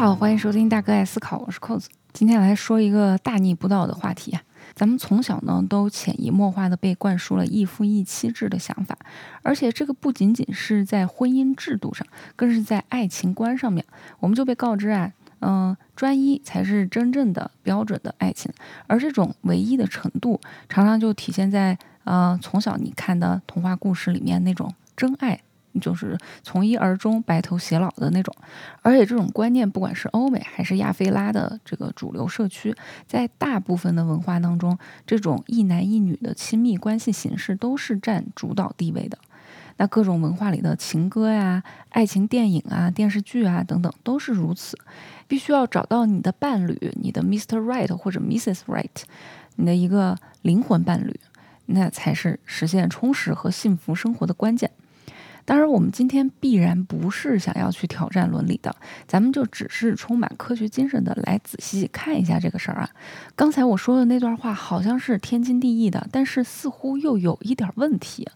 好，欢迎收听大哥爱思考，我是扣子。今天来说一个大逆不道的话题啊。咱们从小呢都潜移默化的被灌输了一夫一妻制的想法，而且这个不仅仅是在婚姻制度上，更是在爱情观上面，我们就被告知啊，嗯，专一才是真正的标准的爱情，而这种唯一的程度，常常就体现在呃从小你看的童话故事里面那种真爱。就是从一而终、白头偕老的那种，而且这种观念，不管是欧美还是亚非拉的这个主流社区，在大部分的文化当中，这种一男一女的亲密关系形式都是占主导地位的。那各种文化里的情歌呀、爱情电影啊、电视剧啊等等，都是如此。必须要找到你的伴侣，你的 Mr. Right 或者 Mrs. Right，你的一个灵魂伴侣，那才是实现充实和幸福生活的关键。当然，我们今天必然不是想要去挑战伦理的，咱们就只是充满科学精神的来仔细看一下这个事儿啊。刚才我说的那段话好像是天经地义的，但是似乎又有一点问题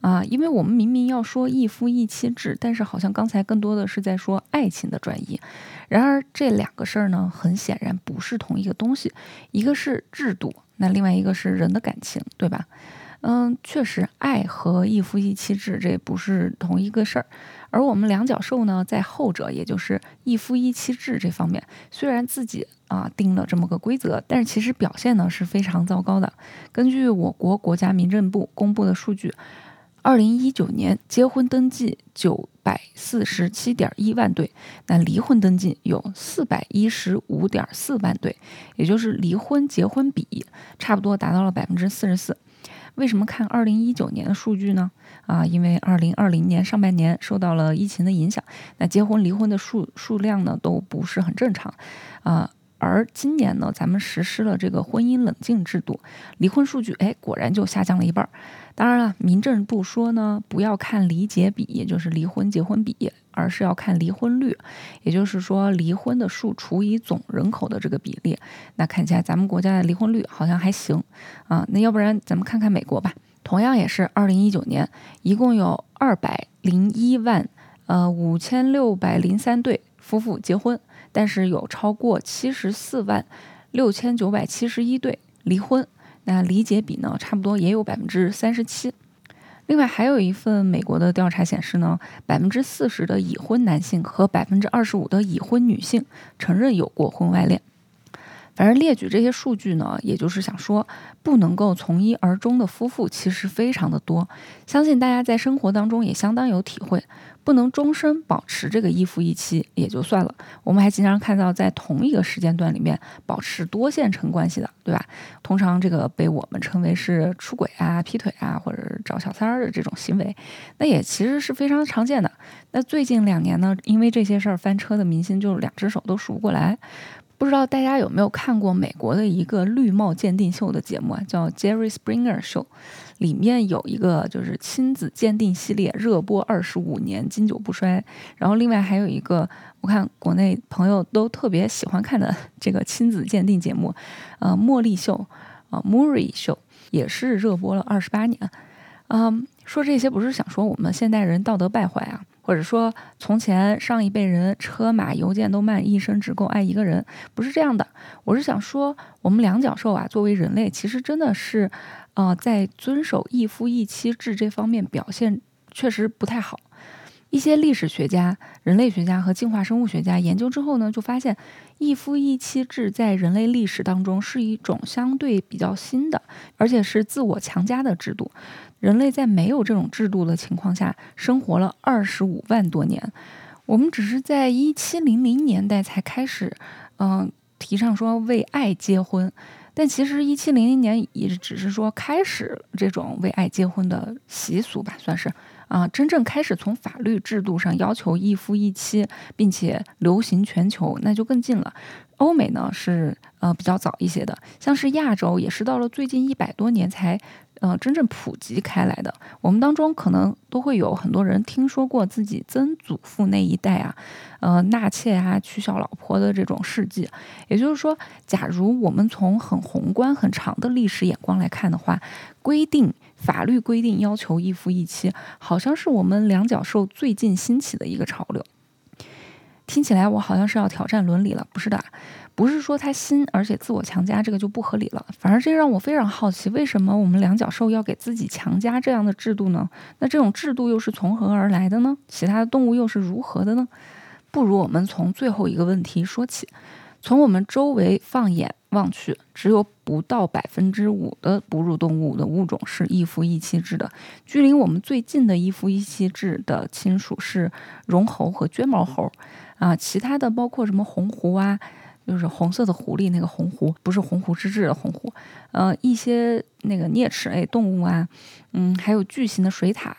啊，因为我们明明要说一夫一妻制，但是好像刚才更多的是在说爱情的转移。然而这两个事儿呢，很显然不是同一个东西，一个是制度，那另外一个是人的感情，对吧？嗯，确实，爱和一夫一妻制这不是同一个事儿。而我们两脚兽呢，在后者，也就是一夫一妻制这方面，虽然自己啊定了这么个规则，但是其实表现呢是非常糟糕的。根据我国国家民政部公布的数据，二零一九年结婚登记九百四十七点一万对，那离婚登记有四百一十五点四万对，也就是离婚结婚比差不多达到了百分之四十四。为什么看二零一九年的数据呢？啊，因为二零二零年上半年受到了疫情的影响，那结婚离婚的数数量呢都不是很正常，啊，而今年呢，咱们实施了这个婚姻冷静制度，离婚数据哎果然就下降了一半儿。当然了，民政部说呢，不要看离结比，也就是离婚结婚比。而是要看离婚率，也就是说离婚的数除以总人口的这个比例。那看起来咱们国家的离婚率好像还行啊。那要不然咱们看看美国吧，同样也是二零一九年，一共有二百零一万呃五千六百零三对夫妇结婚，但是有超过七十四万六千九百七十一对离婚。那离解比呢，差不多也有百分之三十七。另外还有一份美国的调查显示呢，百分之四十的已婚男性和百分之二十五的已婚女性承认有过婚外恋。反正列举这些数据呢，也就是想说，不能够从一而终的夫妇其实非常的多。相信大家在生活当中也相当有体会。不能终身保持这个一夫一妻也就算了，我们还经常看到在同一个时间段里面保持多线程关系的，对吧？通常这个被我们称为是出轨啊、劈腿啊，或者找小三儿的这种行为，那也其实是非常常见的。那最近两年呢，因为这些事儿翻车的明星就两只手都数不过来。不知道大家有没有看过美国的一个绿帽鉴定秀的节目啊？叫 Jerry Springer Show，里面有一个就是亲子鉴定系列，热播二十五年，经久不衰。然后另外还有一个，我看国内朋友都特别喜欢看的这个亲子鉴定节目，呃，茉莉秀，啊，Murray Show，也是热播了二十八年。嗯，说这些不是想说我们现代人道德败坏啊？或者说，从前上一辈人车马邮件都慢，一生只够爱一个人，不是这样的。我是想说，我们两脚兽啊，作为人类，其实真的是，呃，在遵守一夫一妻制这方面表现确实不太好。一些历史学家、人类学家和进化生物学家研究之后呢，就发现一夫一妻制在人类历史当中是一种相对比较新的，而且是自我强加的制度。人类在没有这种制度的情况下生活了二十五万多年，我们只是在一七零零年代才开始，嗯，提倡说为爱结婚，但其实一七零零年也只是说开始这种为爱结婚的习俗吧，算是啊，真正开始从法律制度上要求一夫一妻，并且流行全球，那就更近了。欧美呢是呃比较早一些的，像是亚洲也是到了最近一百多年才。呃，真正普及开来的，我们当中可能都会有很多人听说过自己曾祖父那一代啊，呃，纳妾啊、娶小老婆的这种事迹。也就是说，假如我们从很宏观、很长的历史眼光来看的话，规定法律规定要求一夫一妻，好像是我们两脚兽最近兴起的一个潮流。听起来我好像是要挑战伦理了，不是的，不是说它新而且自我强加这个就不合理了，反而这让我非常好奇，为什么我们两脚兽要给自己强加这样的制度呢？那这种制度又是从何而来的呢？其他的动物又是如何的呢？不如我们从最后一个问题说起，从我们周围放眼望去，只有不到百分之五的哺乳动物的物种是一夫一妻制的，距离我们最近的一夫一妻制的亲属是绒猴和绢毛猴。啊，其他的包括什么红狐啊，就是红色的狐狸那个红狐，不是鸿鹄之志的红狐，呃，一些那个啮齿类动物啊，嗯，还有巨型的水獭，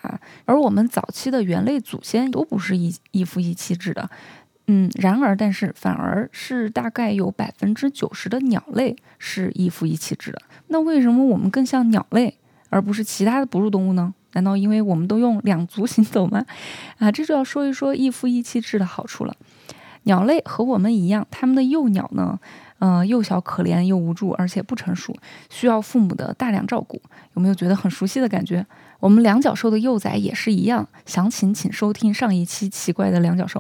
而我们早期的猿类祖先都不是一一夫一妻制的，嗯，然而但是反而是大概有百分之九十的鸟类是一夫一妻制的，那为什么我们更像鸟类而不是其他的哺乳动物呢？难道因为我们都用两足行走吗？啊，这就要说一说一夫一妻制的好处了。鸟类和我们一样，它们的幼鸟呢，呃，幼小可怜又无助，而且不成熟，需要父母的大量照顾。有没有觉得很熟悉的感觉？我们两脚兽的幼崽也是一样。详情请收听上一期《奇怪的两脚兽》。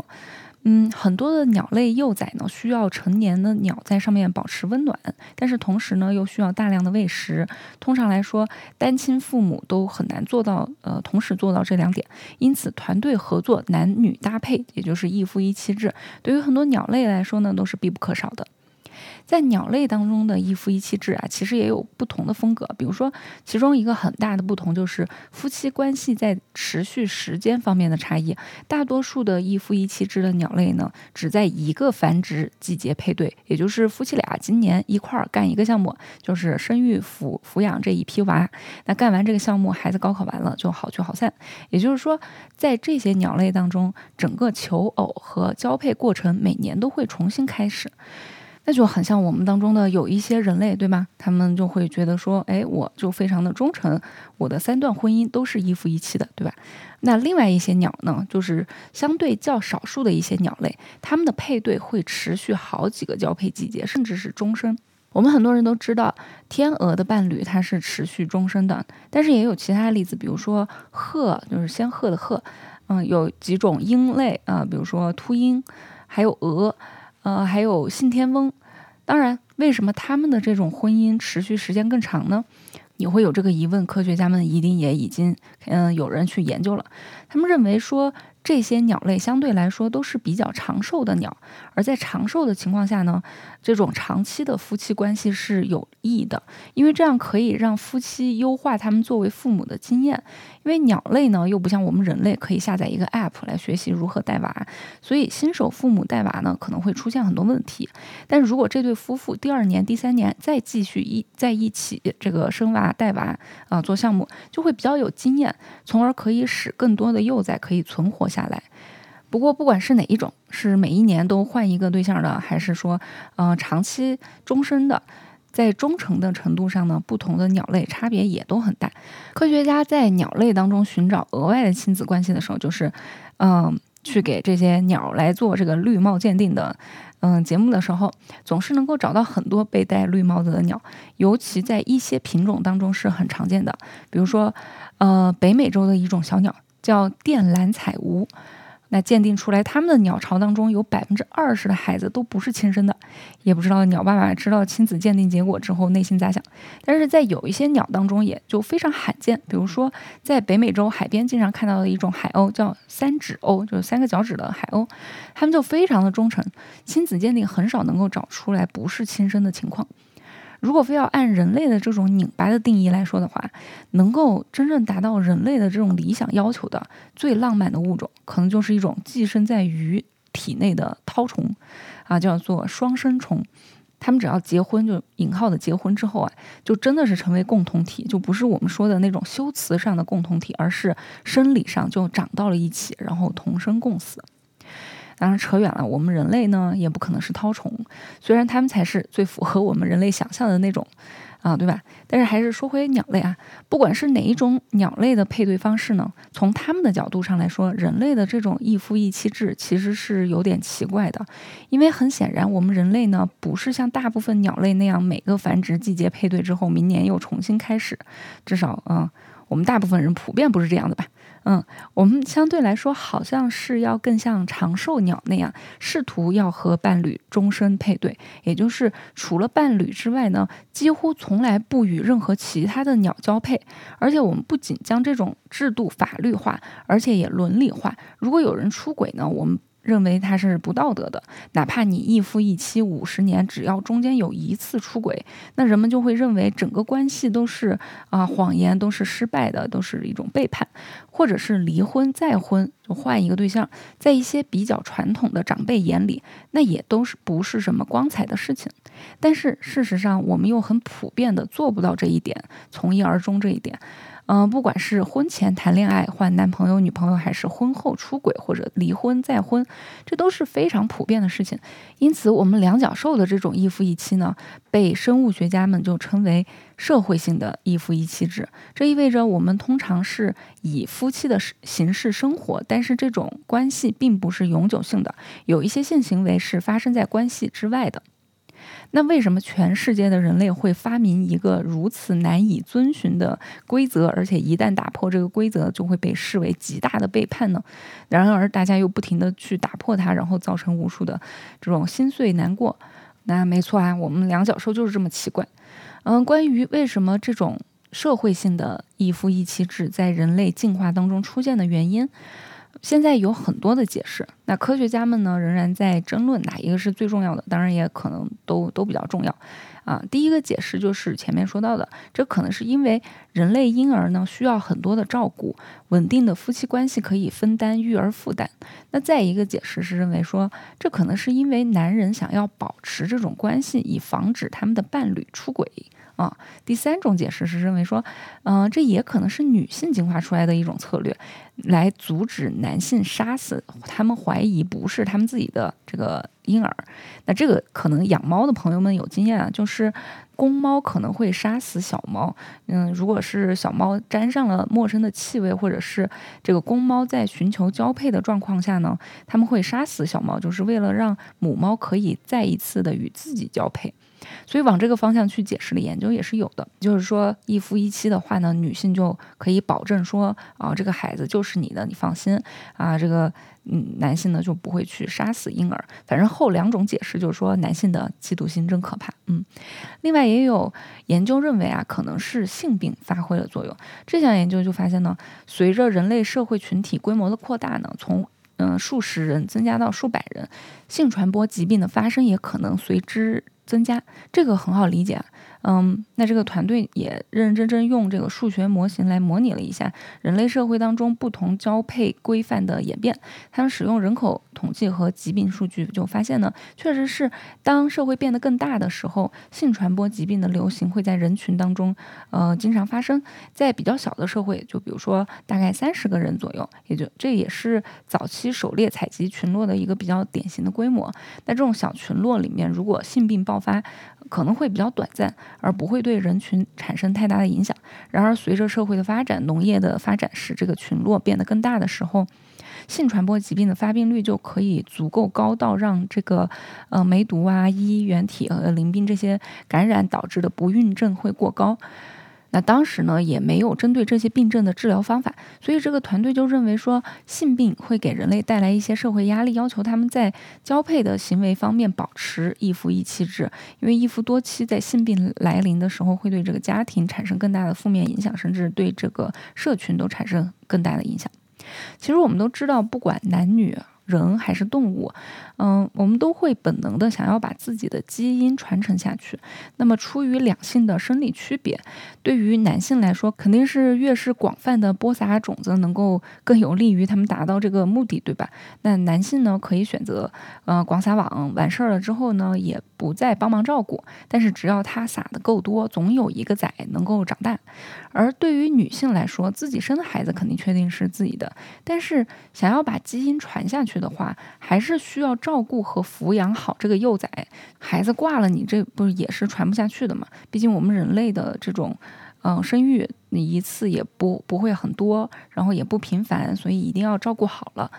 嗯，很多的鸟类幼崽呢，需要成年的鸟在上面保持温暖，但是同时呢，又需要大量的喂食。通常来说，单亲父母都很难做到，呃，同时做到这两点。因此，团队合作、男女搭配，也就是一夫一妻制，对于很多鸟类来说呢，都是必不可少的。在鸟类当中的一夫一妻制啊，其实也有不同的风格。比如说，其中一个很大的不同就是夫妻关系在持续时间方面的差异。大多数的一夫一妻制的鸟类呢，只在一个繁殖季节配对，也就是夫妻俩今年一块儿干一个项目，就是生育、抚抚养这一批娃。那干完这个项目，孩子高考完了就好聚好散。也就是说，在这些鸟类当中，整个求偶和交配过程每年都会重新开始。那就很像我们当中的有一些人类，对吧？他们就会觉得说，哎，我就非常的忠诚，我的三段婚姻都是一夫一妻的，对吧？那另外一些鸟呢，就是相对较少数的一些鸟类，它们的配对会持续好几个交配季节，甚至是终身。我们很多人都知道，天鹅的伴侣它是持续终身的，但是也有其他例子，比如说鹤，就是仙鹤的鹤，嗯，有几种鹰类啊，比如说秃鹰，还有鹅。呃，还有信天翁，当然，为什么他们的这种婚姻持续时间更长呢？你会有这个疑问，科学家们一定也已经，嗯，有人去研究了，他们认为说。这些鸟类相对来说都是比较长寿的鸟，而在长寿的情况下呢，这种长期的夫妻关系是有益的，因为这样可以让夫妻优化他们作为父母的经验。因为鸟类呢又不像我们人类可以下载一个 app 来学习如何带娃，所以新手父母带娃呢可能会出现很多问题。但如果这对夫妇第二年、第三年再继续一在一起这个生娃带娃啊做项目，就会比较有经验，从而可以使更多的幼崽可以存活。下来，不过不管是哪一种，是每一年都换一个对象的，还是说，呃，长期终身的，在忠诚的程度上呢，不同的鸟类差别也都很大。科学家在鸟类当中寻找额外的亲子关系的时候，就是，嗯，去给这些鸟来做这个绿帽鉴定的，嗯，节目的时候，总是能够找到很多被戴绿帽子的鸟，尤其在一些品种当中是很常见的，比如说，呃，北美洲的一种小鸟。叫靛蓝彩鹜，那鉴定出来，他们的鸟巢当中有百分之二十的孩子都不是亲生的，也不知道鸟爸爸知道亲子鉴定结果之后内心咋想。但是在有一些鸟当中，也就非常罕见，比如说在北美洲海边经常看到的一种海鸥，叫三趾鸥，就是三个脚趾的海鸥，它们就非常的忠诚，亲子鉴定很少能够找出来不是亲生的情况。如果非要按人类的这种拧巴的定义来说的话，能够真正达到人类的这种理想要求的最浪漫的物种，可能就是一种寄生在鱼体内的绦虫，啊，叫做双生虫。他们只要结婚，就引号的结婚之后啊，就真的是成为共同体，就不是我们说的那种修辞上的共同体，而是生理上就长到了一起，然后同生共死。当然扯远了，我们人类呢也不可能是绦虫，虽然它们才是最符合我们人类想象的那种，啊，对吧？但是还是说回鸟类啊，不管是哪一种鸟类的配对方式呢，从他们的角度上来说，人类的这种一夫一妻制其实是有点奇怪的，因为很显然我们人类呢不是像大部分鸟类那样每个繁殖季节配对之后，明年又重新开始，至少啊，我们大部分人普遍不是这样的吧。嗯，我们相对来说好像是要更像长寿鸟那样，试图要和伴侣终身配对，也就是除了伴侣之外呢，几乎从来不与任何其他的鸟交配。而且我们不仅将这种制度法律化，而且也伦理化。如果有人出轨呢，我们。认为他是不道德的，哪怕你一夫一妻五十年，只要中间有一次出轨，那人们就会认为整个关系都是啊谎言，都是失败的，都是一种背叛，或者是离婚再婚就换一个对象，在一些比较传统的长辈眼里，那也都是不是什么光彩的事情。但是事实上，我们又很普遍的做不到这一点，从一而终这一点。嗯，不管是婚前谈恋爱换男朋友、女朋友，还是婚后出轨或者离婚再婚，这都是非常普遍的事情。因此，我们两脚兽的这种一夫一妻呢，被生物学家们就称为社会性的一夫一妻制。这意味着我们通常是以夫妻的形式生活，但是这种关系并不是永久性的，有一些性行为是发生在关系之外的。那为什么全世界的人类会发明一个如此难以遵循的规则，而且一旦打破这个规则，就会被视为极大的背叛呢？然而，大家又不停的去打破它，然后造成无数的这种心碎难过。那没错啊，我们两脚兽就是这么奇怪。嗯，关于为什么这种社会性的一夫一妻制在人类进化当中出现的原因？现在有很多的解释，那科学家们呢仍然在争论哪一个是最重要的，当然也可能都都比较重要，啊，第一个解释就是前面说到的，这可能是因为人类婴儿呢需要很多的照顾，稳定的夫妻关系可以分担育儿负担。那再一个解释是认为说，这可能是因为男人想要保持这种关系，以防止他们的伴侣出轨。啊，第三种解释是认为说，嗯，这也可能是女性进化出来的一种策略，来阻止男性杀死他们怀疑不是他们自己的这个婴儿。那这个可能养猫的朋友们有经验啊，就是公猫可能会杀死小猫。嗯，如果是小猫沾上了陌生的气味，或者是这个公猫在寻求交配的状况下呢，他们会杀死小猫，就是为了让母猫可以再一次的与自己交配。所以往这个方向去解释的研究也是有的，就是说一夫一妻的话呢，女性就可以保证说啊，这个孩子就是你的，你放心啊。这个嗯，男性呢就不会去杀死婴儿。反正后两种解释就是说男性的嫉妒心真可怕。嗯，另外也有研究认为啊，可能是性病发挥了作用。这项研究就发现呢，随着人类社会群体规模的扩大呢，从嗯数十人增加到数百人，性传播疾病的发生也可能随之。增加这个很好理解。嗯，那这个团队也认认真真用这个数学模型来模拟了一下人类社会当中不同交配规范的演变。他们使用人口统计和疾病数据，就发现呢，确实是当社会变得更大的时候，性传播疾病的流行会在人群当中，呃，经常发生在比较小的社会，就比如说大概三十个人左右，也就这也是早期狩猎采集群落的一个比较典型的规模。那这种小群落里面，如果性病爆发，可能会比较短暂，而不会对人群产生太大的影响。然而，随着社会的发展，农业的发展使这个群落变得更大的时候，性传播疾病的发病率就可以足够高到让这个呃梅毒啊、衣原体和淋病这些感染导致的不孕症会过高。那当时呢，也没有针对这些病症的治疗方法，所以这个团队就认为说，性病会给人类带来一些社会压力，要求他们在交配的行为方面保持一夫一妻制，因为一夫多妻在性病来临的时候，会对这个家庭产生更大的负面影响，甚至对这个社群都产生更大的影响。其实我们都知道，不管男女。人还是动物，嗯，我们都会本能的想要把自己的基因传承下去。那么，出于两性的生理区别，对于男性来说，肯定是越是广泛的播撒种子，能够更有利于他们达到这个目的，对吧？那男性呢，可以选择，呃，广撒网，完事儿了之后呢，也不再帮忙照顾。但是，只要他撒的够多，总有一个崽能够长大。而对于女性来说，自己生的孩子肯定确定是自己的，但是想要把基因传下去的话，还是需要照顾和抚养好这个幼崽。孩子挂了，你这不也是传不下去的嘛？毕竟我们人类的这种，嗯，生育你一次也不不会很多，然后也不频繁，所以一定要照顾好了。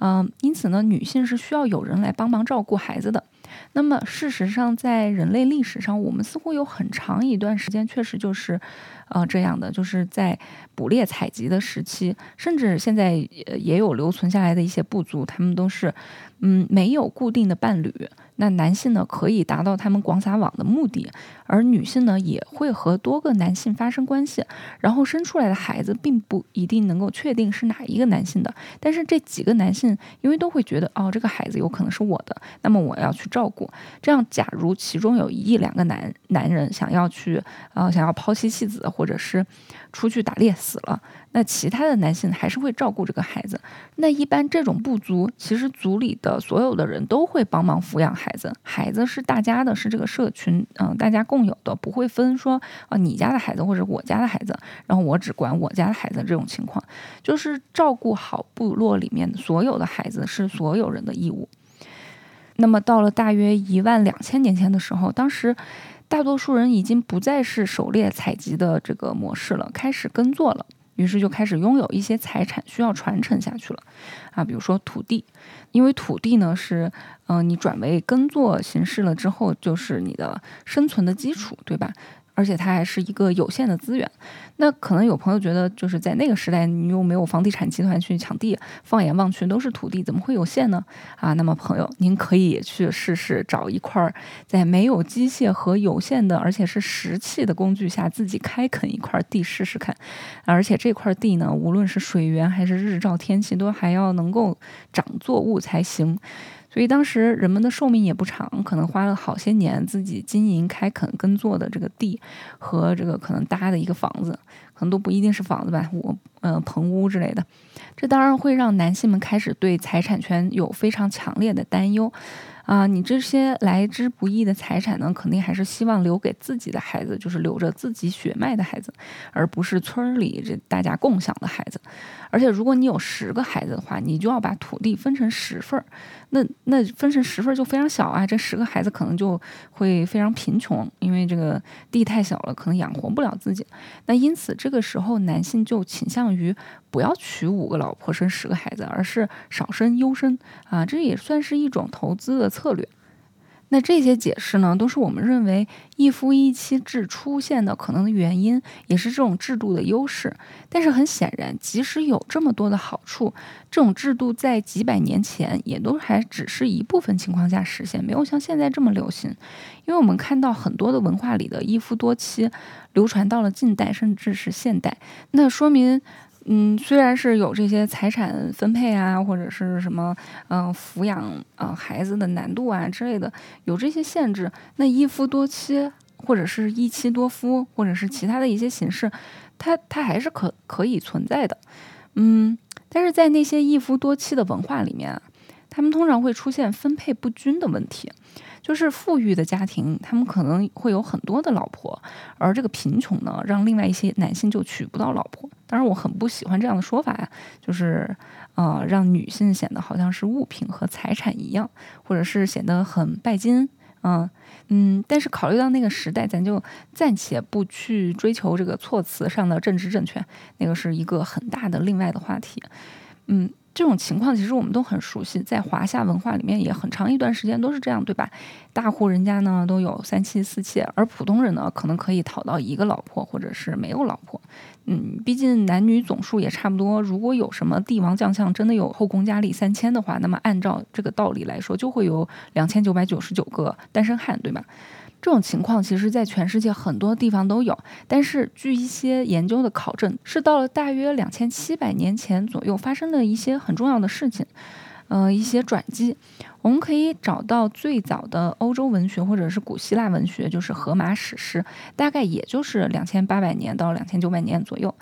嗯，因此呢，女性是需要有人来帮忙照顾孩子的。那么事实上，在人类历史上，我们似乎有很长一段时间确实就是，呃，这样的，就是在捕猎采集的时期，甚至现在也有留存下来的一些部族，他们都是，嗯，没有固定的伴侣。那男性呢，可以达到他们广撒网的目的，而女性呢，也会和多个男性发生关系，然后生出来的孩子并不一定能够确定是哪一个男性的，但是这几个男性因为都会觉得，哦，这个孩子有可能是我的，那么我要去照顾。这样，假如其中有一两个男男人想要去，呃，想要抛妻弃子，或者是出去打猎死了。那其他的男性还是会照顾这个孩子。那一般这种部族，其实族里的所有的人都会帮忙抚养孩子，孩子是大家的，是这个社群，嗯，大家共有的，不会分说啊你家的孩子或者我家的孩子，然后我只管我家的孩子这种情况，就是照顾好部落里面所有的孩子是所有人的义务。那么到了大约一万两千年前的时候，当时大多数人已经不再是狩猎采集的这个模式了，开始耕作了。于是就开始拥有一些财产需要传承下去了，啊，比如说土地，因为土地呢是，嗯，你转为耕作形式了之后，就是你的生存的基础，对吧？而且它还是一个有限的资源，那可能有朋友觉得，就是在那个时代，你又没有房地产集团去抢地，放眼望去都是土地，怎么会有限呢？啊，那么朋友，您可以去试试找一块在没有机械和有限的，而且是石器的工具下，自己开垦一块地试试看。而且这块地呢，无论是水源还是日照天气，都还要能够长作物才行。所以当时人们的寿命也不长，可能花了好些年自己经营、开垦、耕作的这个地和这个可能搭的一个房子，可能都不一定是房子吧，我呃棚屋之类的。这当然会让男性们开始对财产权有非常强烈的担忧。啊，你这些来之不易的财产呢，肯定还是希望留给自己的孩子，就是留着自己血脉的孩子，而不是村里这大家共享的孩子。而且，如果你有十个孩子的话，你就要把土地分成十份儿，那那分成十份就非常小啊，这十个孩子可能就会非常贫穷，因为这个地太小了，可能养活不了自己。那因此，这个时候男性就倾向于。不要娶五个老婆生十个孩子，而是少生优生啊，这也算是一种投资的策略。那这些解释呢，都是我们认为一夫一妻制出现的可能的原因，也是这种制度的优势。但是很显然，即使有这么多的好处，这种制度在几百年前也都还只是一部分情况下实现，没有像现在这么流行。因为我们看到很多的文化里的一夫多妻流传到了近代，甚至是现代，那说明。嗯，虽然是有这些财产分配啊，或者是什么，嗯，抚养啊孩子的难度啊之类的，有这些限制，那一夫多妻，或者是一妻多夫，或者是其他的一些形式，它它还是可可以存在的。嗯，但是在那些一夫多妻的文化里面，他们通常会出现分配不均的问题。就是富裕的家庭，他们可能会有很多的老婆，而这个贫穷呢，让另外一些男性就娶不到老婆。当然，我很不喜欢这样的说法呀，就是呃，让女性显得好像是物品和财产一样，或者是显得很拜金。嗯嗯，但是考虑到那个时代，咱就暂且不去追求这个措辞上的政治正确，那个是一个很大的另外的话题。嗯。这种情况其实我们都很熟悉，在华夏文化里面也很长一段时间都是这样，对吧？大户人家呢都有三妻四妾，而普通人呢可能可以讨到一个老婆，或者是没有老婆。嗯，毕竟男女总数也差不多。如果有什么帝王将相真的有后宫佳丽三千的话，那么按照这个道理来说，就会有两千九百九十九个单身汉，对吧？这种情况其实，在全世界很多地方都有，但是据一些研究的考证，是到了大约两千七百年前左右发生的一些很重要的事情，呃，一些转机。我们可以找到最早的欧洲文学或者是古希腊文学，就是《荷马史诗》，大概也就是两千八百年到两千九百年左右。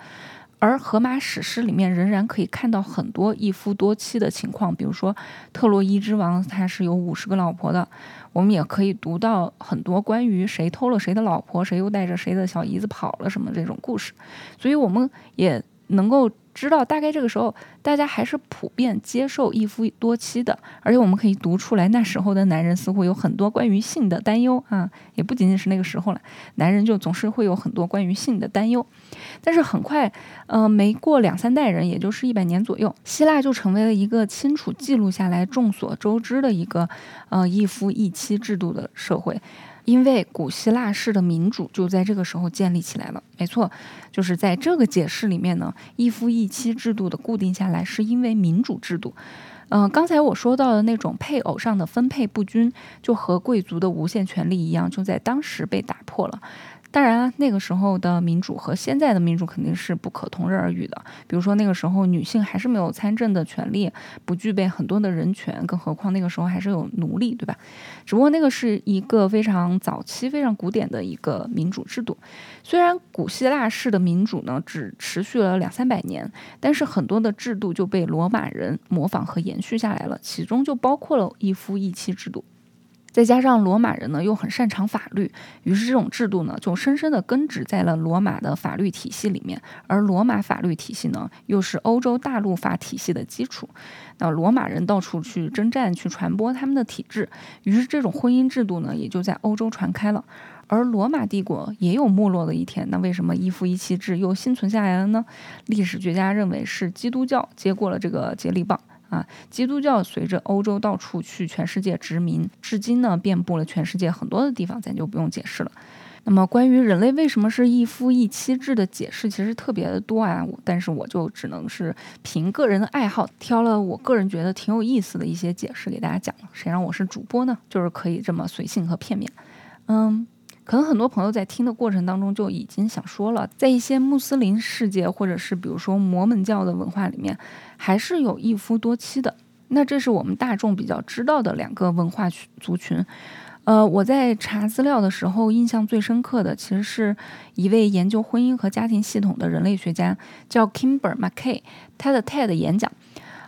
而《荷马史诗》里面仍然可以看到很多一夫多妻的情况，比如说特洛伊之王他是有五十个老婆的。我们也可以读到很多关于谁偷了谁的老婆，谁又带着谁的小姨子跑了什么这种故事，所以我们也能够知道，大概这个时候，大家还是普遍接受一夫多妻的，而且我们可以读出来，那时候的男人似乎有很多关于性的担忧啊，也不仅仅是那个时候了，男人就总是会有很多关于性的担忧。但是很快，呃，没过两三代人，也就是一百年左右，希腊就成为了一个清楚记录下来、众所周知的一个呃一夫一妻制度的社会。因为古希腊式的民主就在这个时候建立起来了。没错，就是在这个解释里面呢，一夫一妻制度的固定下来，是因为民主制度。嗯，刚才我说到的那种配偶上的分配不均，就和贵族的无限权利一样，就在当时被打破了。当然，那个时候的民主和现在的民主肯定是不可同日而语的。比如说，那个时候女性还是没有参政的权利，不具备很多的人权，更何况那个时候还是有奴隶，对吧？只不过那个是一个非常早期、非常古典的一个民主制度。虽然古希腊式的民主呢只持续了两三百年，但是很多的制度就被罗马人模仿和延续下来了，其中就包括了一夫一妻制度。再加上罗马人呢又很擅长法律，于是这种制度呢就深深地根植在了罗马的法律体系里面。而罗马法律体系呢又是欧洲大陆法体系的基础。那罗马人到处去征战，去传播他们的体制，于是这种婚姻制度呢也就在欧洲传开了。而罗马帝国也有没落的一天，那为什么一夫一妻制又幸存下来了呢？历史学家认为是基督教接过了这个接力棒。啊，基督教随着欧洲到处去全世界殖民，至今呢遍布了全世界很多的地方，咱就不用解释了。那么关于人类为什么是一夫一妻制的解释，其实特别的多啊。但是我就只能是凭个人的爱好，挑了我个人觉得挺有意思的一些解释给大家讲了。谁让我是主播呢？就是可以这么随性和片面。嗯。可能很多朋友在听的过程当中就已经想说了，在一些穆斯林世界，或者是比如说摩门教的文化里面，还是有一夫多妻的。那这是我们大众比较知道的两个文化族群。呃，我在查资料的时候，印象最深刻的其实是一位研究婚姻和家庭系统的人类学家，叫 Kimber Mackay，他的 TED 演讲，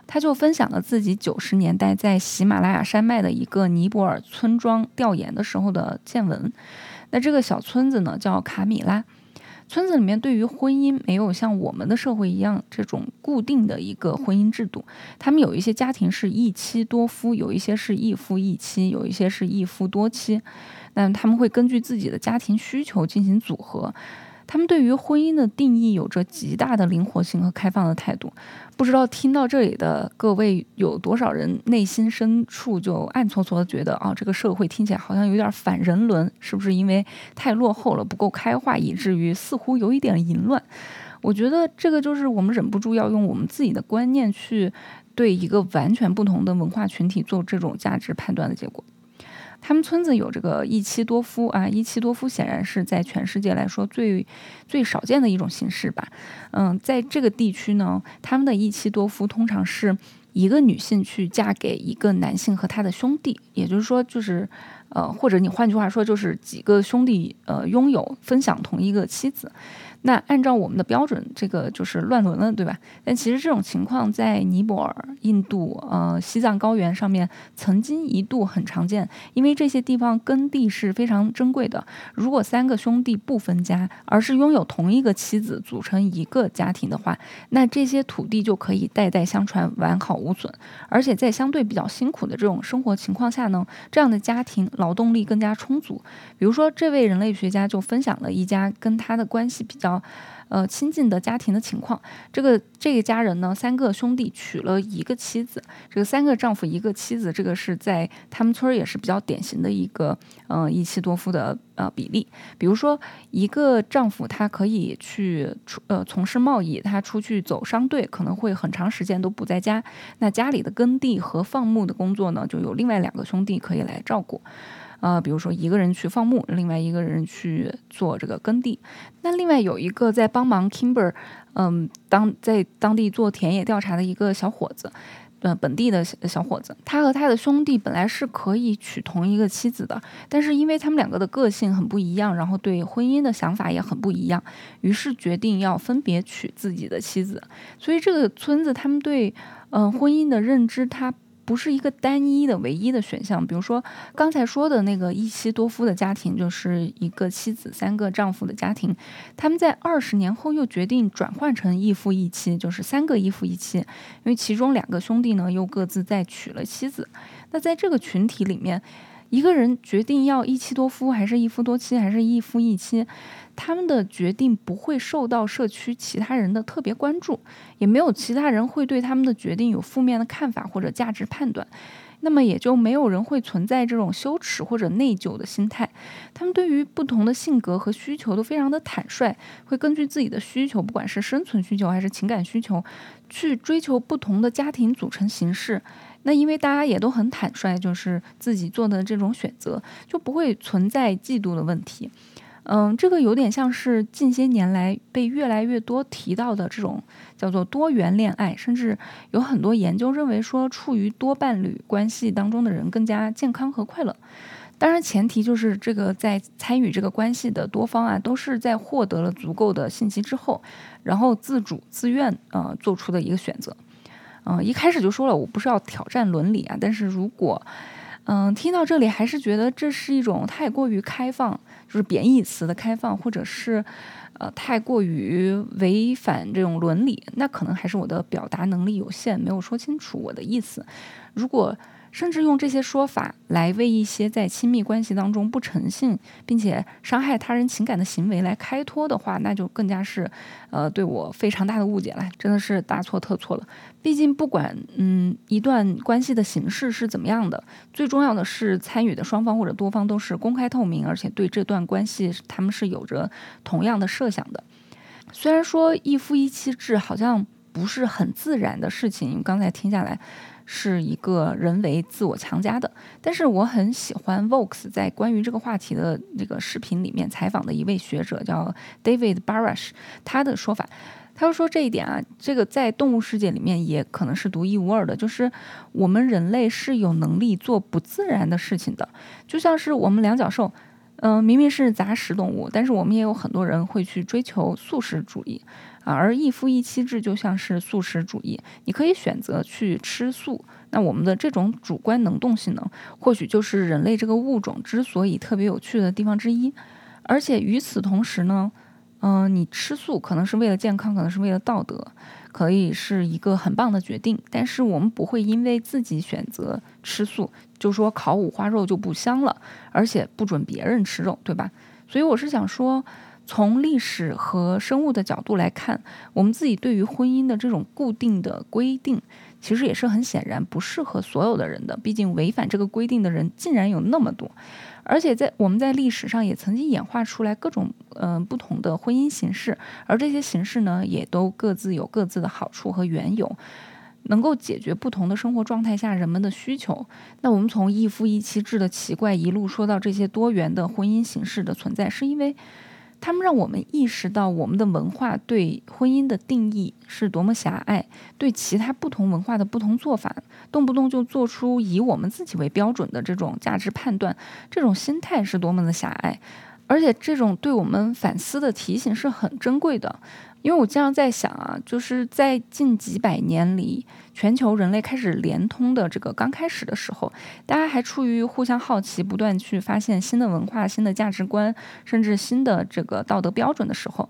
他就分享了自己九十年代在喜马拉雅山脉的一个尼泊尔村庄调研的时候的见闻。那这个小村子呢，叫卡米拉。村子里面对于婚姻没有像我们的社会一样这种固定的一个婚姻制度。他们有一些家庭是一妻多夫，有一些是一夫一妻，有一些是一夫多妻。那他们会根据自己的家庭需求进行组合。他们对于婚姻的定义有着极大的灵活性和开放的态度。不知道听到这里的各位有多少人内心深处就暗搓搓的觉得啊，这个社会听起来好像有点反人伦，是不是因为太落后了，不够开化，以至于似乎有一点淫乱？我觉得这个就是我们忍不住要用我们自己的观念去对一个完全不同的文化群体做这种价值判断的结果。他们村子有这个一妻多夫啊，一妻多夫显然是在全世界来说最最少见的一种形式吧。嗯，在这个地区呢，他们的一妻多夫通常是一个女性去嫁给一个男性和他的兄弟，也就是说，就是呃，或者你换句话说，就是几个兄弟呃拥有分享同一个妻子。那按照我们的标准，这个就是乱伦了，对吧？但其实这种情况在尼泊尔、印度、呃西藏高原上面曾经一度很常见，因为这些地方耕地是非常珍贵的。如果三个兄弟不分家，而是拥有同一个妻子组成一个家庭的话，那这些土地就可以代代相传，完好无损。而且在相对比较辛苦的这种生活情况下呢，这样的家庭劳动力更加充足。比如说，这位人类学家就分享了一家跟他的关系比较。呃，亲近的家庭的情况，这个这个家人呢，三个兄弟娶了一个妻子，这个三个丈夫一个妻子，这个是在他们村儿也是比较典型的一个，嗯，一妻多夫的呃比例。比如说，一个丈夫他可以去出呃从事贸易，他出去走商队，可能会很长时间都不在家，那家里的耕地和放牧的工作呢，就有另外两个兄弟可以来照顾。呃，比如说一个人去放牧，另外一个人去做这个耕地。那另外有一个在帮忙 Kimber，嗯，当在当地做田野调查的一个小伙子，呃，本地的小伙子，他和他的兄弟本来是可以娶同一个妻子的，但是因为他们两个的个性很不一样，然后对婚姻的想法也很不一样，于是决定要分别娶自己的妻子。所以这个村子他们对，嗯，婚姻的认知，他。不是一个单一的唯一的选项。比如说刚才说的那个一妻多夫的家庭，就是一个妻子三个丈夫的家庭，他们在二十年后又决定转换成一夫一妻，就是三个一夫一妻，因为其中两个兄弟呢又各自再娶了妻子。那在这个群体里面，一个人决定要一妻多夫，还是一夫多妻，还是一夫一妻？他们的决定不会受到社区其他人的特别关注，也没有其他人会对他们的决定有负面的看法或者价值判断，那么也就没有人会存在这种羞耻或者内疚的心态。他们对于不同的性格和需求都非常的坦率，会根据自己的需求，不管是生存需求还是情感需求，去追求不同的家庭组成形式。那因为大家也都很坦率，就是自己做的这种选择，就不会存在嫉妒的问题。嗯，这个有点像是近些年来被越来越多提到的这种叫做多元恋爱，甚至有很多研究认为说，处于多伴侣关系当中的人更加健康和快乐。当然，前提就是这个在参与这个关系的多方啊，都是在获得了足够的信息之后，然后自主自愿呃做出的一个选择。嗯，一开始就说了，我不是要挑战伦理啊，但是如果嗯听到这里还是觉得这是一种太过于开放。就是贬义词的开放，或者是，呃，太过于违反这种伦理，那可能还是我的表达能力有限，没有说清楚我的意思。如果甚至用这些说法来为一些在亲密关系当中不诚信并且伤害他人情感的行为来开脱的话，那就更加是，呃，对我非常大的误解了，真的是大错特错了。毕竟不管嗯一段关系的形式是怎么样的，最重要的是参与的双方或者多方都是公开透明，而且对这段关系他们是有着同样的设想的。虽然说一夫一妻制好像不是很自然的事情，刚才听下来。是一个人为自我强加的，但是我很喜欢 Vox 在关于这个话题的这个视频里面采访的一位学者叫 David Barash，他的说法，他就说这一点啊，这个在动物世界里面也可能是独一无二的，就是我们人类是有能力做不自然的事情的，就像是我们两脚兽，嗯，明明是杂食动物，但是我们也有很多人会去追求素食主义。啊，而一夫一妻制就像是素食主义，你可以选择去吃素。那我们的这种主观能动性呢，或许就是人类这个物种之所以特别有趣的地方之一。而且与此同时呢，嗯，你吃素可能是为了健康，可能是为了道德，可以是一个很棒的决定。但是我们不会因为自己选择吃素，就说烤五花肉就不香了，而且不准别人吃肉，对吧？所以我是想说。从历史和生物的角度来看，我们自己对于婚姻的这种固定的规定，其实也是很显然不适合所有的人的。毕竟违反这个规定的人竟然有那么多，而且在我们在历史上也曾经演化出来各种嗯不同的婚姻形式，而这些形式呢，也都各自有各自的好处和缘由，能够解决不同的生活状态下人们的需求。那我们从一夫一妻制的奇怪一路说到这些多元的婚姻形式的存在，是因为。他们让我们意识到，我们的文化对婚姻的定义是多么狭隘，对其他不同文化的不同做法，动不动就做出以我们自己为标准的这种价值判断，这种心态是多么的狭隘。而且，这种对我们反思的提醒是很珍贵的。因为我经常在想啊，就是在近几百年里，全球人类开始联通的这个刚开始的时候，大家还处于互相好奇、不断去发现新的文化、新的价值观，甚至新的这个道德标准的时候，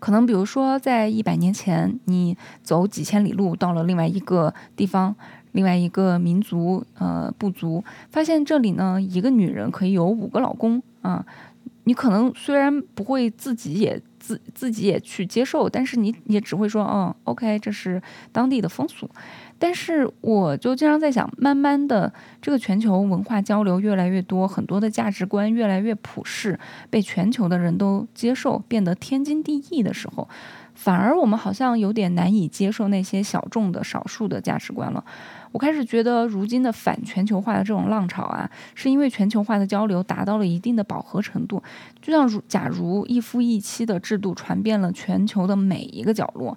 可能比如说在一百年前，你走几千里路到了另外一个地方、另外一个民族呃部族，发现这里呢一个女人可以有五个老公啊，你可能虽然不会自己也。自自己也去接受，但是你也只会说，嗯，OK，这是当地的风俗。但是我就经常在想，慢慢的，这个全球文化交流越来越多，很多的价值观越来越普世，被全球的人都接受，变得天经地义的时候，反而我们好像有点难以接受那些小众的少数的价值观了。我开始觉得，如今的反全球化的这种浪潮啊，是因为全球化的交流达到了一定的饱和程度。就像如假如一夫一妻的制度传遍了全球的每一个角落，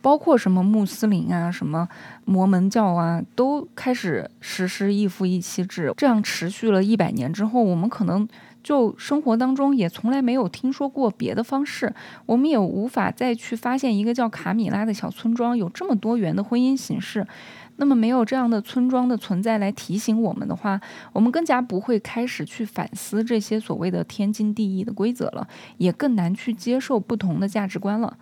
包括什么穆斯林啊、什么摩门教啊，都开始实施一夫一妻制，这样持续了一百年之后，我们可能就生活当中也从来没有听说过别的方式，我们也无法再去发现一个叫卡米拉的小村庄有这么多元的婚姻形式。那么没有这样的村庄的存在来提醒我们的话，我们更加不会开始去反思这些所谓的天经地义的规则了，也更难去接受不同的价值观了。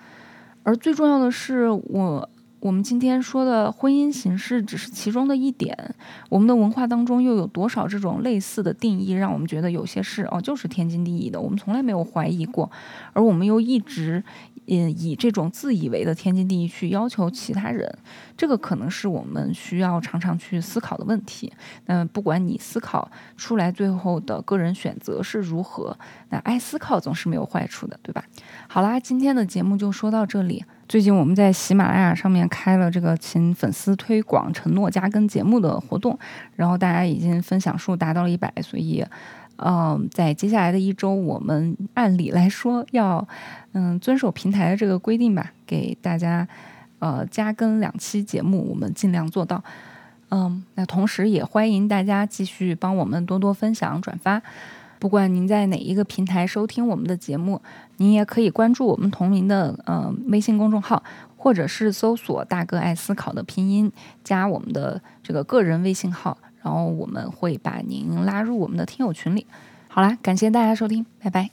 而最重要的是，我。我们今天说的婚姻形式只是其中的一点，我们的文化当中又有多少这种类似的定义，让我们觉得有些事哦就是天经地义的，我们从来没有怀疑过，而我们又一直。嗯，以这种自以为的天经地义去要求其他人，这个可能是我们需要常常去思考的问题。那不管你思考出来最后的个人选择是如何，那爱思考总是没有坏处的，对吧？好啦，今天的节目就说到这里。最近我们在喜马拉雅上面开了这个请粉丝推广承诺加更节目的活动，然后大家已经分享数达到了一百，所以。嗯，在接下来的一周，我们按理来说要，嗯，遵守平台的这个规定吧，给大家，呃，加更两期节目，我们尽量做到。嗯，那同时也欢迎大家继续帮我们多多分享转发。不管您在哪一个平台收听我们的节目，您也可以关注我们同名的呃微信公众号，或者是搜索“大哥爱思考”的拼音，加我们的这个个人微信号。然后我们会把您拉入我们的听友群里。好啦，感谢大家收听，拜拜。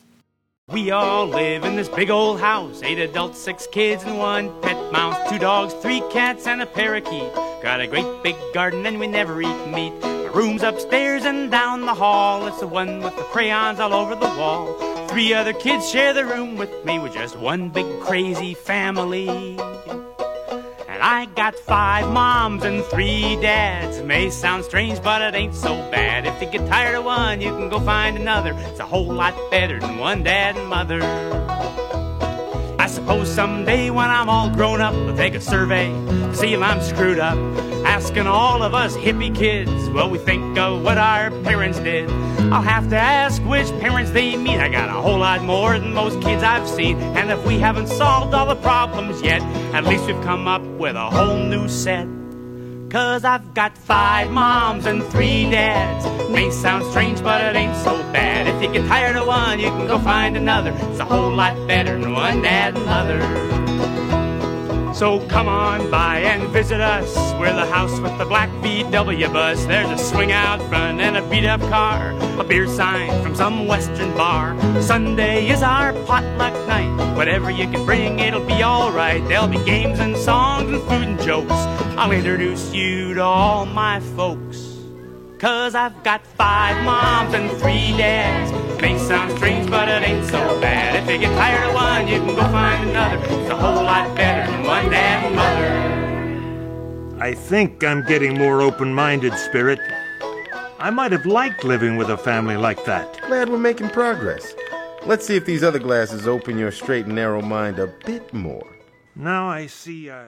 We all live in this big old house, eight adults, six kids, and one pet mouse, two dogs, three cats, and a parakeet. Got a great big garden, and we never eat meat. My room's upstairs and down the hall. It's the one with the crayons all over the wall. Three other kids share the room with me. We're just one big crazy family. I got five moms and three dads. It May sound strange, but it ain't so bad. If you get tired of one, you can go find another. It's a whole lot better than one dad and mother. Suppose someday when I'm all grown up, we'll take a survey, see if I'm screwed up. Asking all of us hippie kids what we think of what our parents did. I'll have to ask which parents they mean. I got a whole lot more than most kids I've seen. And if we haven't solved all the problems yet, at least we've come up with a whole new set. Cause I've got five moms and three dads. May sound strange, but it ain't so bad. If you get tired of one, you can go find another. It's a whole lot better than one dad and mother. So come on by and visit us. We're the house with the black VW bus. There's a swing out front and a beat up car. A beer sign from some western bar. Sunday is our potluck night. Whatever you can bring, it'll be alright. There'll be games and songs and food and jokes. I'll introduce you to all my folks. Cause I've got five moms and three dads. May sound strange, but it ain't so bad. If you get tired of one, you can go find another. It's a whole lot better than one damn mother. I think I'm getting more open minded, Spirit. I might have liked living with a family like that. Glad we're making progress. Let's see if these other glasses open your straight and narrow mind a bit more. Now I see. Uh...